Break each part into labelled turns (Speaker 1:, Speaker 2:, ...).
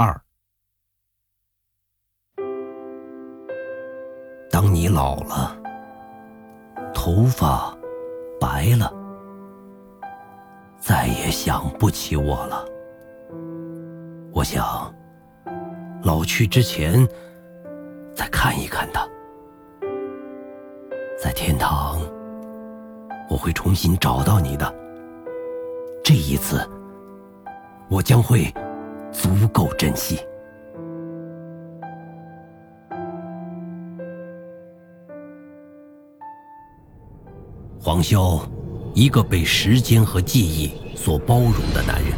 Speaker 1: 二。当你老了，头发白了，再也想不起我了。我想，老去之前，再看一看他，在天堂，我会重新找到你的。这一次，我将会足够珍惜。黄潇，一个被时间和记忆所包容的男人，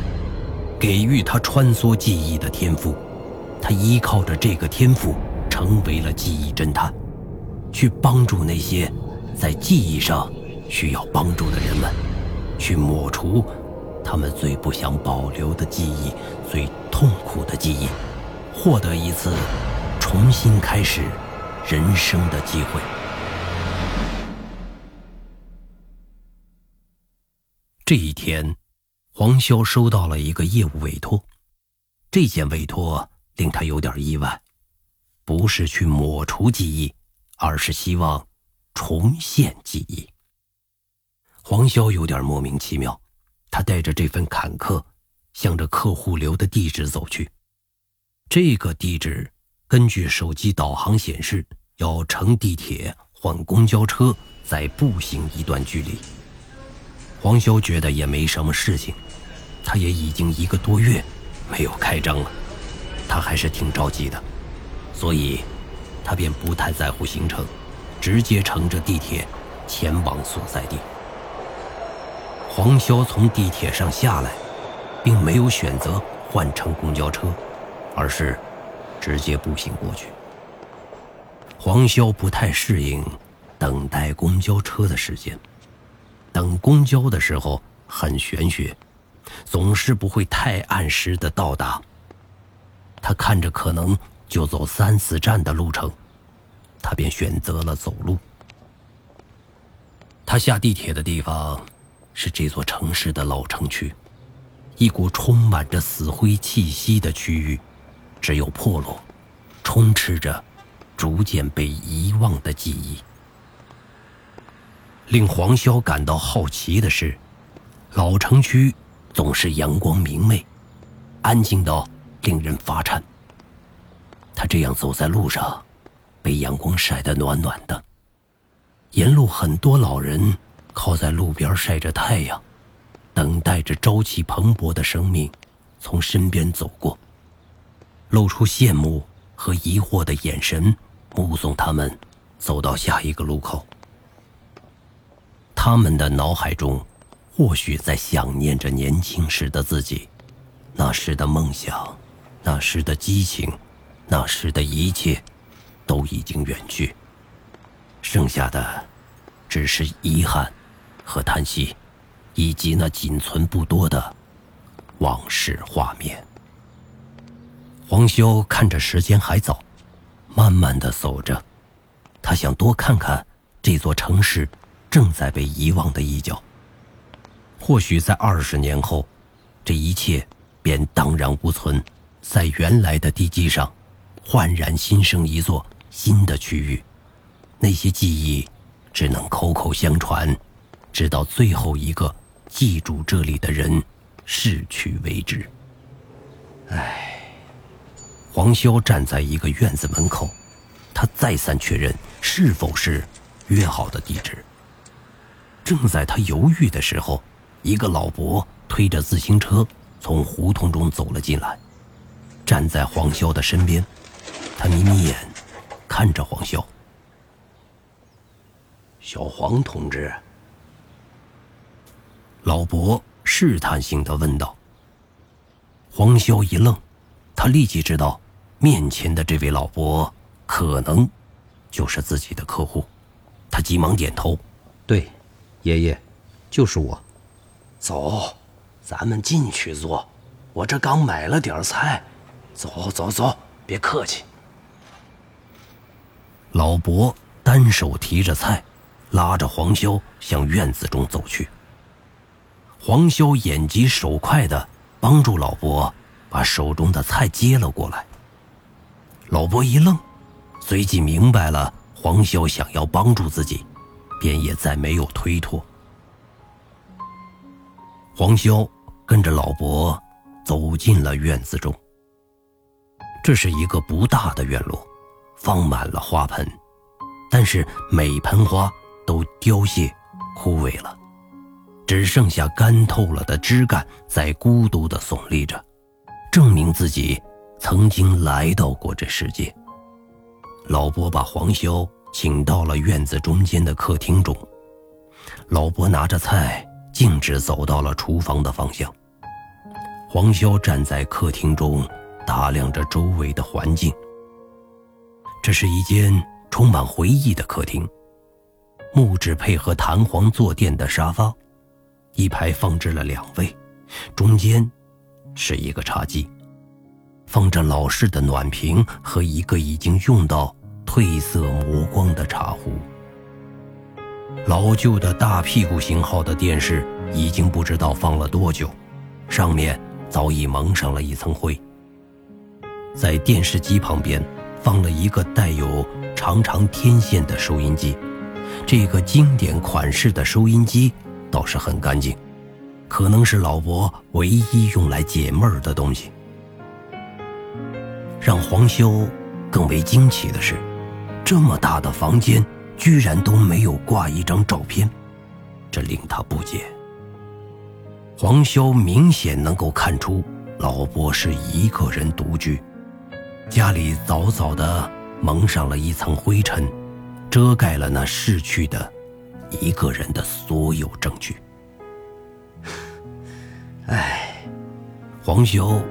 Speaker 1: 给予他穿梭记忆的天赋。他依靠着这个天赋，成为了记忆侦探，去帮助那些在记忆上需要帮助的人们，去抹除他们最不想保留的记忆、最痛苦的记忆，获得一次重新开始人生的机会。这一天，黄潇收到了一个业务委托。这件委托令他有点意外，不是去抹除记忆，而是希望重现记忆。黄潇有点莫名其妙，他带着这份坎坷，向着客户留的地址走去。这个地址根据手机导航显示，要乘地铁换公交车，再步行一段距离。黄潇觉得也没什么事情，他也已经一个多月没有开张了，他还是挺着急的，所以，他便不太在乎行程，直接乘着地铁前往所在地。黄潇从地铁上下来，并没有选择换乘公交车，而是直接步行过去。黄潇不太适应等待公交车的时间。等公交的时候很玄学，总是不会太按时的到达。他看着可能就走三四站的路程，他便选择了走路。他下地铁的地方是这座城市的老城区，一股充满着死灰气息的区域，只有破落，充斥着逐渐被遗忘的记忆。令黄潇感到好奇的是，老城区总是阳光明媚，安静到令人发颤。他这样走在路上，被阳光晒得暖暖的。沿路很多老人靠在路边晒着太阳，等待着朝气蓬勃的生命从身边走过，露出羡慕和疑惑的眼神，目送他们走到下一个路口。他们的脑海中，或许在想念着年轻时的自己，那时的梦想，那时的激情，那时的一切，都已经远去。剩下的，只是遗憾和叹息，以及那仅存不多的往事画面。黄修看着时间还早，慢慢的走着，他想多看看这座城市。正在被遗忘的一角。或许在二十年后，这一切便荡然无存，在原来的地基上，焕然新生一座新的区域。那些记忆只能口口相传，直到最后一个记住这里的人逝去为止。唉，黄潇站在一个院子门口，他再三确认是否是约好的地址。正在他犹豫的时候，一个老伯推着自行车从胡同中走了进来，站在黄潇的身边。他眯眯眼，看着黄潇。小黄同志，老伯试探性的问道。黄潇一愣，他立即知道，面前的这位老伯可能就是自己的客户。他急忙点头，
Speaker 2: 对。爷爷，就是我。
Speaker 3: 走，咱们进去坐。我这刚买了点菜。走走走，别客气。
Speaker 1: 老伯单手提着菜，拉着黄潇向院子中走去。黄潇眼疾手快的帮助老伯把手中的菜接了过来。老伯一愣，随即明白了黄潇想要帮助自己，便也再没有推脱。黄潇跟着老伯走进了院子中。这是一个不大的院落，放满了花盆，但是每盆花都凋谢、枯萎了，只剩下干透了的枝干在孤独的耸立着，证明自己曾经来到过这世界。老伯把黄潇请到了院子中间的客厅中，老伯拿着菜，径直走到了厨房的方向。黄潇站在客厅中。打量着周围的环境。这是一间充满回忆的客厅，木质配合弹簧坐垫的沙发，一排放置了两位，中间是一个茶几，放着老式的暖瓶和一个已经用到褪色磨光的茶壶。老旧的大屁股型号的电视已经不知道放了多久，上面早已蒙上了一层灰。在电视机旁边，放了一个带有长长天线的收音机。这个经典款式的收音机倒是很干净，可能是老伯唯一用来解闷儿的东西。让黄修更为惊奇的是，这么大的房间居然都没有挂一张照片，这令他不解。黄潇明显能够看出，老伯是一个人独居。家里早早的蒙上了一层灰尘，遮盖了那逝去的一个人的所有证据。唉，黄修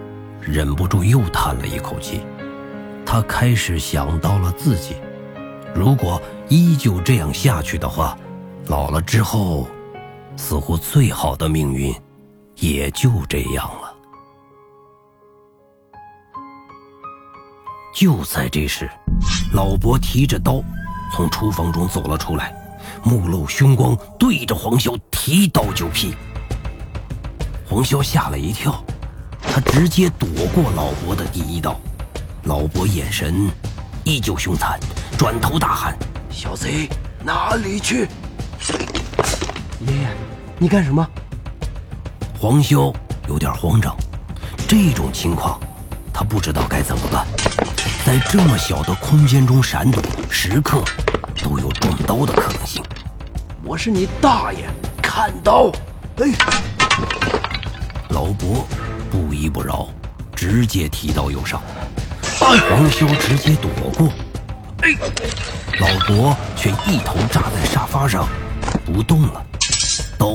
Speaker 1: 忍不住又叹了一口气。他开始想到了自己，如果依旧这样下去的话，老了之后，似乎最好的命运也就这样了。就在这时，老伯提着刀从厨房中走了出来，目露凶光，对着黄潇提刀就劈。黄潇吓了一跳，他直接躲过老伯的第一刀。老伯眼神依旧凶残，转头大喊：“
Speaker 3: 小贼，哪里去？”爷爷，你干什么？
Speaker 1: 黄潇有点慌张，这种情况，他不知道该怎么办。在这么小的空间中闪躲，时刻都有中刀的可能性。
Speaker 3: 我是你大爷，看刀！哎，
Speaker 1: 老伯不依不饶，直接提刀又上。黄潇直接躲过，哎，老伯却一头扎在沙发上，不动了，刀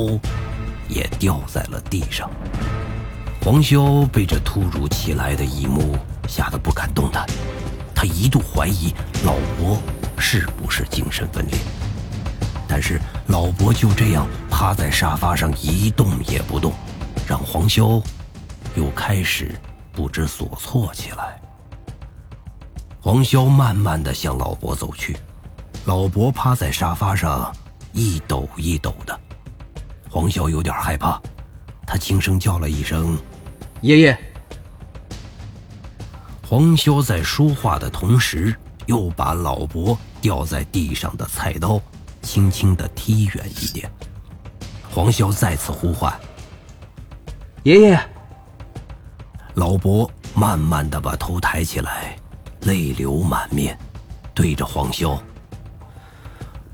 Speaker 1: 也掉在了地上。黄潇被这突如其来的一幕吓得不敢动弹。他一度怀疑老伯是不是精神分裂，但是老伯就这样趴在沙发上一动也不动，让黄潇又开始不知所措起来。黄潇慢慢的向老伯走去，老伯趴在沙发上一抖一抖的，黄潇有点害怕，他轻声叫了一声：“
Speaker 2: 爷爷。”
Speaker 1: 黄潇在说话的同时，又把老伯掉在地上的菜刀轻轻地踢远一点。黄潇再次呼唤：“
Speaker 2: 爷爷。”
Speaker 1: 老伯慢慢地把头抬起来，泪流满面，对着黄潇：“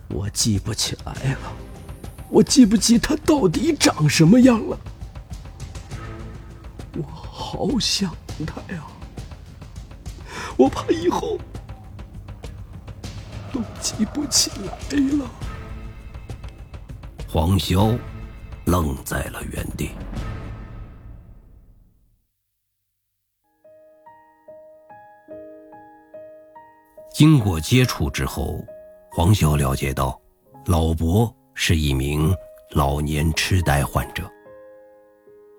Speaker 3: 我记不起来了，我记不起他到底长什么样了。我好想他呀。”我怕以后都记不起来了。
Speaker 1: 黄潇愣在了原地。经过接触之后，黄潇了解到，老伯是一名老年痴呆患者。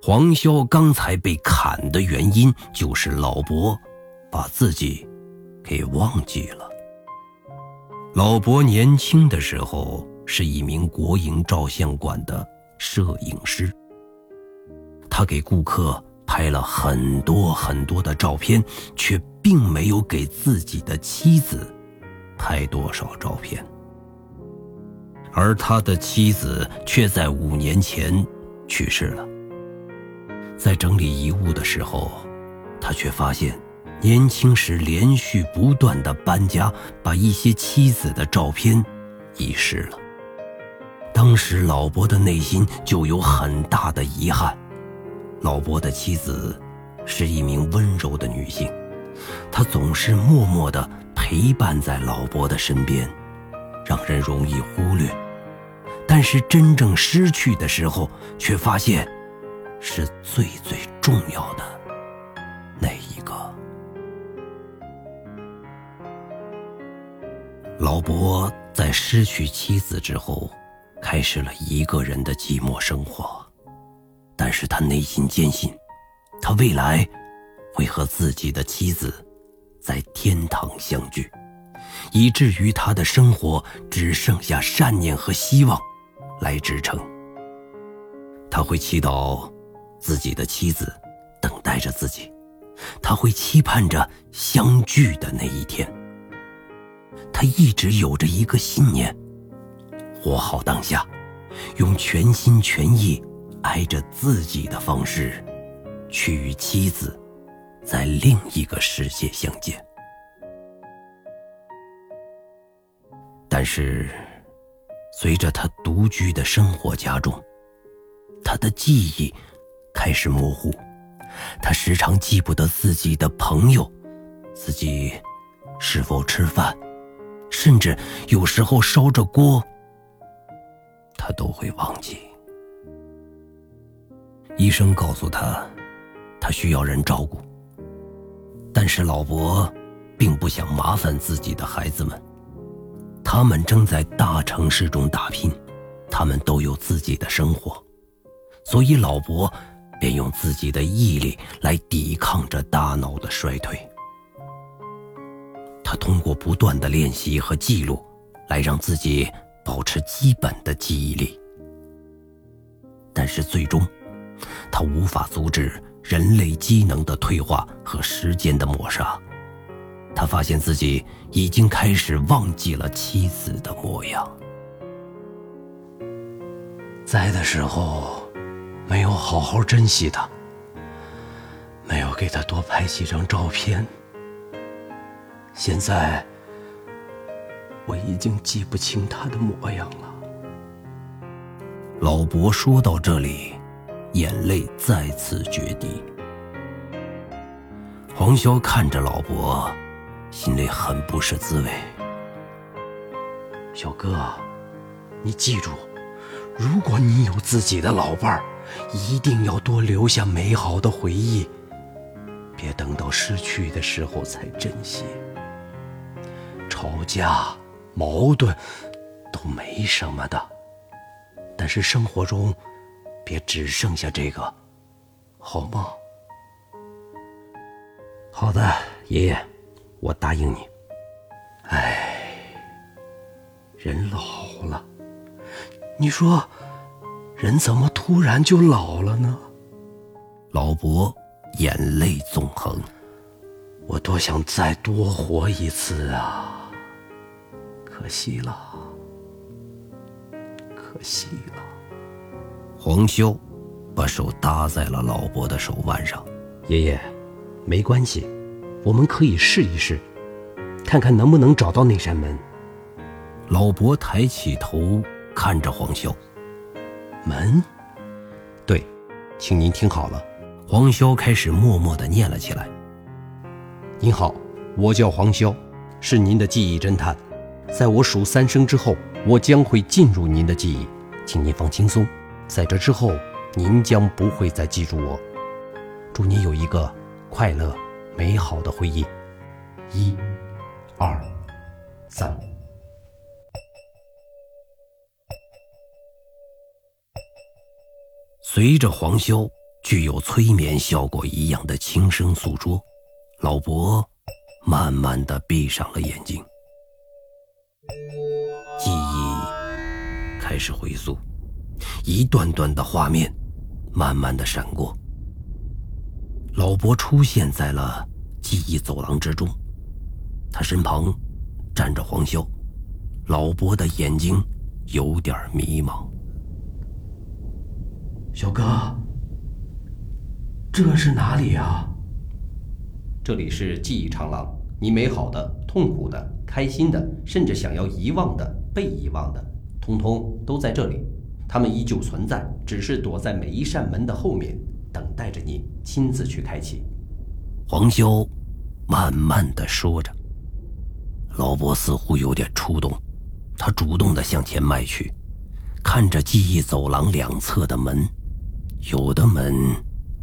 Speaker 1: 黄潇刚才被砍的原因，就是老伯。把自己给忘记了。老伯年轻的时候是一名国营照相馆的摄影师，他给顾客拍了很多很多的照片，却并没有给自己的妻子拍多少照片。而他的妻子却在五年前去世了。在整理遗物的时候，他却发现，年轻时连续不断的搬家，把一些妻子的照片遗失了。当时老伯的内心就有很大的遗憾。老伯的妻子是一名温柔的女性，她总是默默地陪伴在老伯的身边，让人容易忽略。但是真正失去的时候，却发现是最最重要的老伯在失去妻子之后，开始了一个人的寂寞生活，但是他内心坚信，他未来会和自己的妻子在天堂相聚，以至于他的生活只剩下善念和希望。来支撑。他会祈祷自己的妻子等待着自己，他会期盼着相聚的那一天。他一直有着一个信念：活好当下，用全心全意爱着自己的方式，去与妻子在另一个世界相见。但是。随着他独居的生活加重，他的记忆开始模糊，他时常记不得自己的朋友，自己是否吃饭，甚至有时候烧着锅，他都会忘记。医生告诉他，他需要人照顾，但是老伯并不想麻烦自己的孩子们。他们正在大城市中打拼，他们都有自己的生活，所以老伯便用自己的毅力来抵抗着大脑的衰退。他通过不断的练习和记录，来让自己保持基本的记忆力。但是最终，他无法阻止人类机能的退化和时间的抹杀。他发现自己已经开始忘记了妻子的模样，
Speaker 3: 在的时候没有好好珍惜她，没有给她多拍几张照片。现在我已经记不清他的模样了。
Speaker 1: 老伯说到这里，眼泪再次决堤。黄潇看着老伯。心里很不是滋味。
Speaker 3: 小哥，你记住，如果你有自己的老伴儿，一定要多留下美好的回忆，别等到失去的时候才珍惜。吵架、矛盾都没什么的，但是生活中别只剩下这个，好吗？
Speaker 2: 好的，爷爷。我答应你。
Speaker 3: 哎，人老了，你说，人怎么突然就老了呢？
Speaker 1: 老伯眼泪纵横，
Speaker 3: 我多想再多活一次啊！可惜了，可惜了。
Speaker 1: 黄潇把手搭在了老伯的手腕上，
Speaker 2: 爷爷，没关系。我们可以试一试，看看能不能找到那扇门。
Speaker 1: 老伯抬起头看着黄潇，
Speaker 3: 门，
Speaker 2: 对，请您听好了。
Speaker 1: 黄潇开始默默地念了起来：“
Speaker 2: 您好，我叫黄潇，是您的记忆侦探。在我数三声之后，我将会进入您的记忆，请您放轻松。在这之后，您将不会再记住我。祝您有一个快乐。”美好的回忆，一、二、三。
Speaker 1: 随着黄潇具有催眠效果一样的轻声诉说，老伯慢慢的闭上了眼睛，记忆开始回溯，一段段的画面慢慢的闪过。老伯出现在了记忆走廊之中，他身旁站着黄潇，老伯的眼睛有点迷茫。
Speaker 3: 小哥，这是哪里啊？
Speaker 2: 这里是记忆长廊，你美好的、痛苦的、开心的，甚至想要遗忘的、被遗忘的，通通都在这里。他们依旧存在，只是躲在每一扇门的后面。等待着你亲自去开启。
Speaker 1: 黄潇慢慢的说着，老伯似乎有点触动，他主动的向前迈去，看着记忆走廊两侧的门，有的门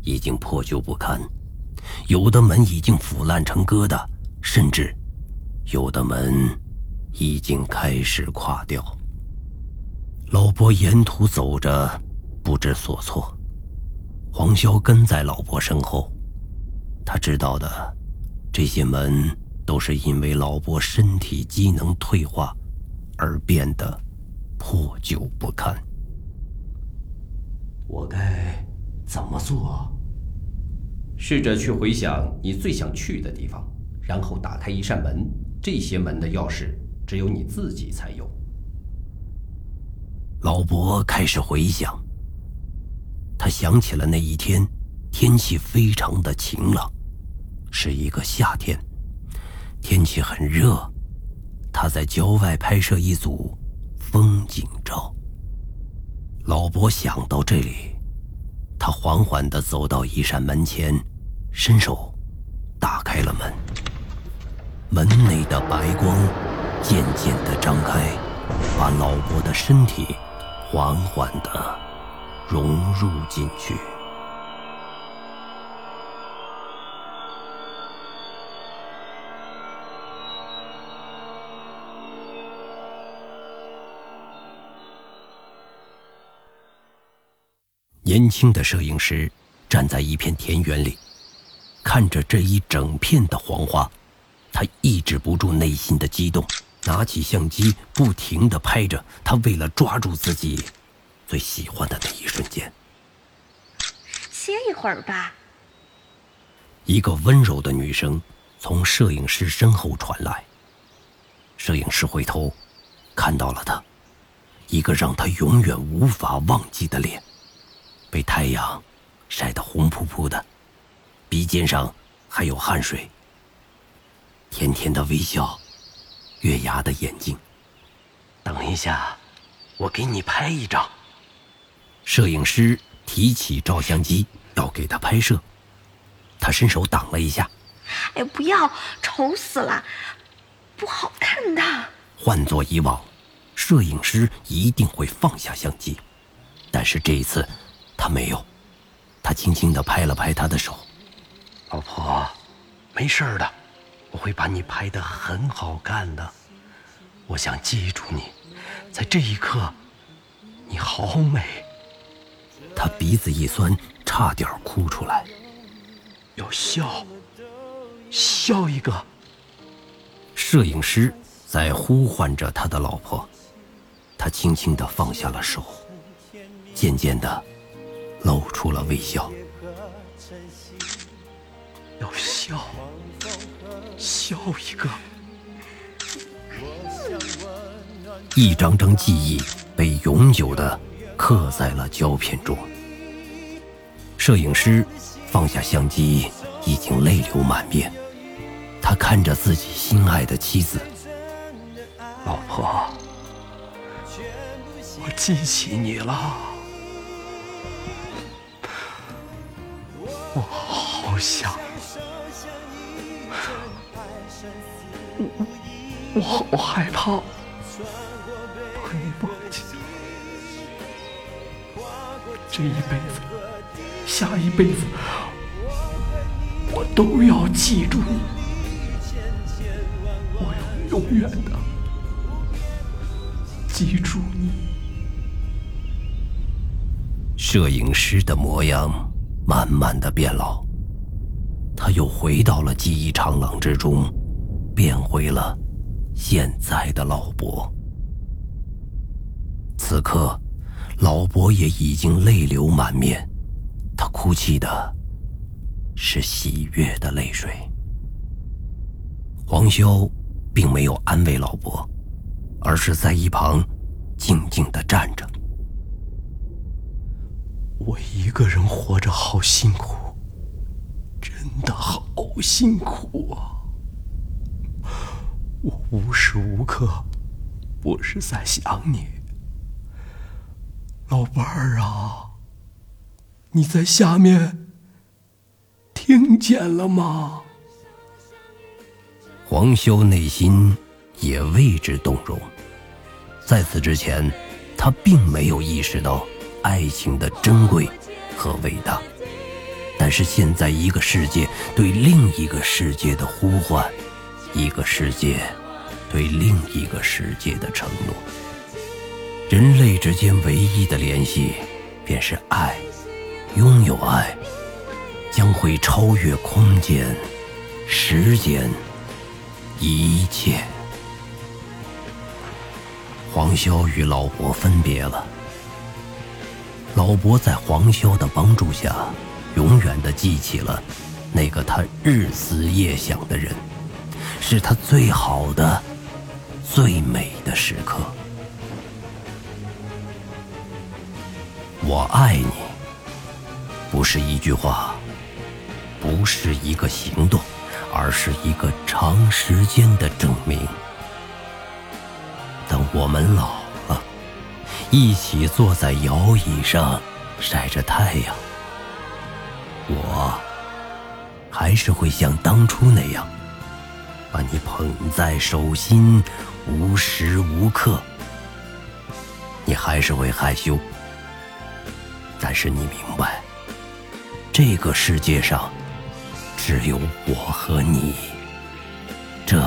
Speaker 1: 已经破旧不堪，有的门已经腐烂成疙瘩，甚至有的门已经开始垮掉。老伯沿途走着，不知所措。黄潇跟在老伯身后，他知道的，这些门都是因为老伯身体机能退化而变得破旧不堪。
Speaker 3: 我该怎么做？
Speaker 2: 试着去回想你最想去的地方，然后打开一扇门。这些门的钥匙只有你自己才有。
Speaker 1: 老伯开始回想。他想起了那一天，天气非常的晴朗，是一个夏天，天气很热。他在郊外拍摄一组风景照。老伯想到这里，他缓缓地走到一扇门前，伸手打开了门。门内的白光渐渐地张开，把老伯的身体缓缓地。融入进去。年轻的摄影师站在一片田园里，看着这一整片的黄花，他抑制不住内心的激动，拿起相机不停的拍着。他为了抓住自己。最喜欢的那一瞬间。
Speaker 4: 歇一会儿吧。
Speaker 1: 一个温柔的女声从摄影师身后传来。摄影师回头，看到了他，一个让他永远无法忘记的脸，被太阳晒得红扑扑的，鼻尖上还有汗水。甜甜的微笑，月牙的眼睛。
Speaker 3: 等一下，我给你拍一张。
Speaker 1: 摄影师提起照相机要给他拍摄，他伸手挡了一下。
Speaker 4: 哎，不要，丑死了，不好看的。
Speaker 1: 换做以往，摄影师一定会放下相机，但是这一次他没有。他轻轻地拍了拍他的手：“
Speaker 3: 老婆，没事的，我会把你拍得很好看的。我想记住你，在这一刻，你好美。”
Speaker 1: 他鼻子一酸，差点哭出来。
Speaker 3: 要笑，笑一个。
Speaker 1: 摄影师在呼唤着他的老婆，他轻轻地放下了手，渐渐地露出了微笑。
Speaker 3: 要笑，笑一个。
Speaker 1: 一张张记忆被永久的。刻在了胶片中。摄影师放下相机，已经泪流满面。他看着自己心爱的妻子，
Speaker 3: 老婆，我记起你了，我好想，我我好害怕。这一辈子，下一辈子，我都要记住你，我要永远的记住你。
Speaker 1: 摄影师的模样慢慢的变老，他又回到了记忆长廊之中，变回了现在的老伯。此刻。老伯也已经泪流满面，他哭泣的是喜悦的泪水。黄潇并没有安慰老伯，而是在一旁静静的站着。
Speaker 3: 我一个人活着好辛苦，真的好辛苦啊！我无时无刻不是在想你，老伴儿啊，你在下面听见了吗？
Speaker 1: 黄修内心也为之动容，在此之前，他并没有意识到。爱情的珍贵和伟大，但是现在一个世界对另一个世界的呼唤，一个世界对另一个世界的承诺，人类之间唯一的联系便是爱，拥有爱将会超越空间、时间，一切。黄潇与老伯分别了。老伯在黄潇的帮助下，永远的记起了那个他日思夜想的人，是他最好的、最美的时刻。我爱你，不是一句话，不是一个行动，而是一个长时间的证明。等我们老了。一起坐在摇椅上晒着太阳，我还是会像当初那样把你捧在手心无时无刻。你还是会害羞但是你明白这个世界上只有我和你这